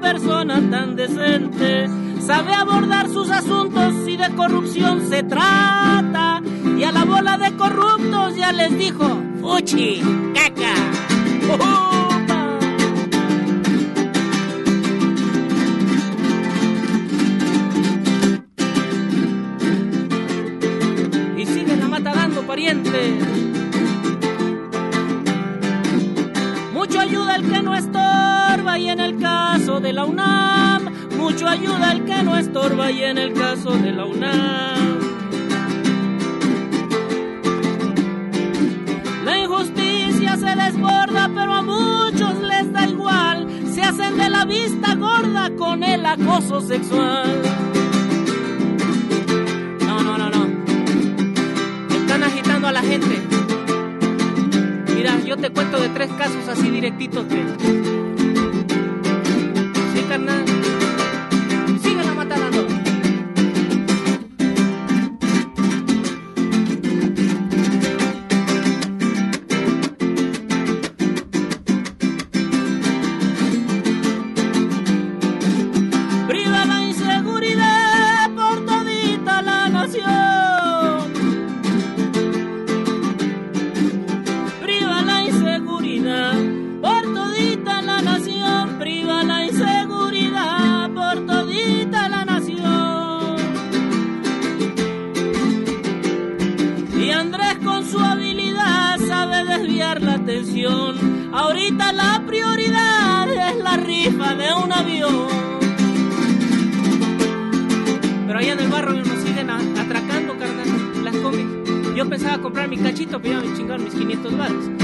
pariente. Sabe abordar sus asuntos si de corrupción se trata. Y a la bola de corruptos ya les dijo, fuchi, caca. Y sigue la mata dando pariente. Caso de la UNAM, mucho ayuda el que no estorba y en el caso de la UNAM. La injusticia se desborda, pero a muchos les da igual, se hacen de la vista gorda con el acoso sexual. No, no, no, no. Están agitando a la gente. Mira, yo te cuento de tres casos así directitos que. La atención. Ahorita la prioridad es la rifa de un avión. Pero allá en el barrio nos siguen atracando, carnal, las combis. Yo pensaba comprar mi cachito, pero ya me chingaron mis 500 baros.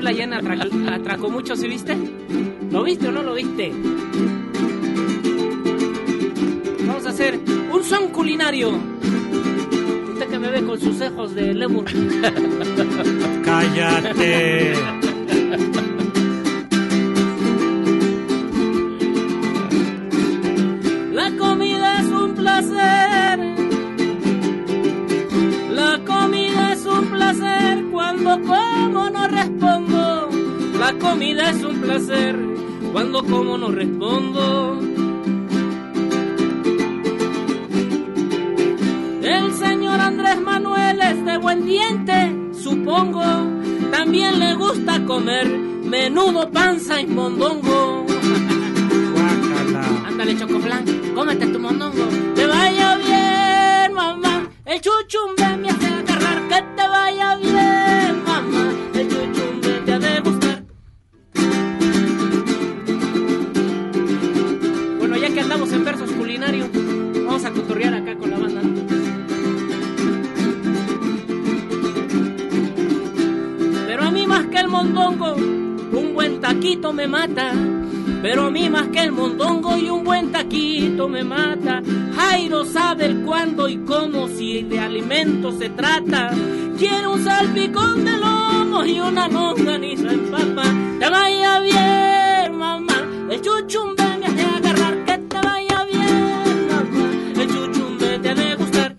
Manuel atracó, atracó mucho, ¿sí viste? ¿Lo viste o no lo viste? Vamos a hacer un son culinario. Usted que me ve con sus ojos de lemur. Cállate. La comida es un placer. La comida es un placer cuando como no respondo. El señor Andrés Manuel es de buen diente, supongo. También le gusta comer menudo, panza y mondongo. Ándale, Chocoflan, cómete tu mondongo. Mondongo, un buen taquito me mata. Pero a mí más que el mondongo y un buen taquito me mata. Jairo sabe el cuándo y cómo si de alimento se trata. Quiere un salpicón de lomo y una longaniza en papa. Te vaya bien, mamá. El chuchumbe me hace agarrar. Que te vaya bien, mamá. El chuchumbe te ha de gustar.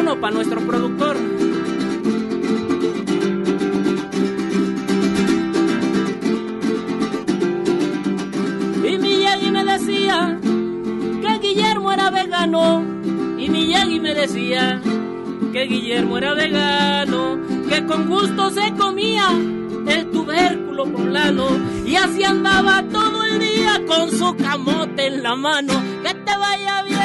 Uno para nuestro que Guillermo era vegano. Y Miyagi me decía que Guillermo era vegano. Que con gusto se comía el tubérculo poblano. Y así andaba todo el día con su camote en la mano. Que te vaya bien.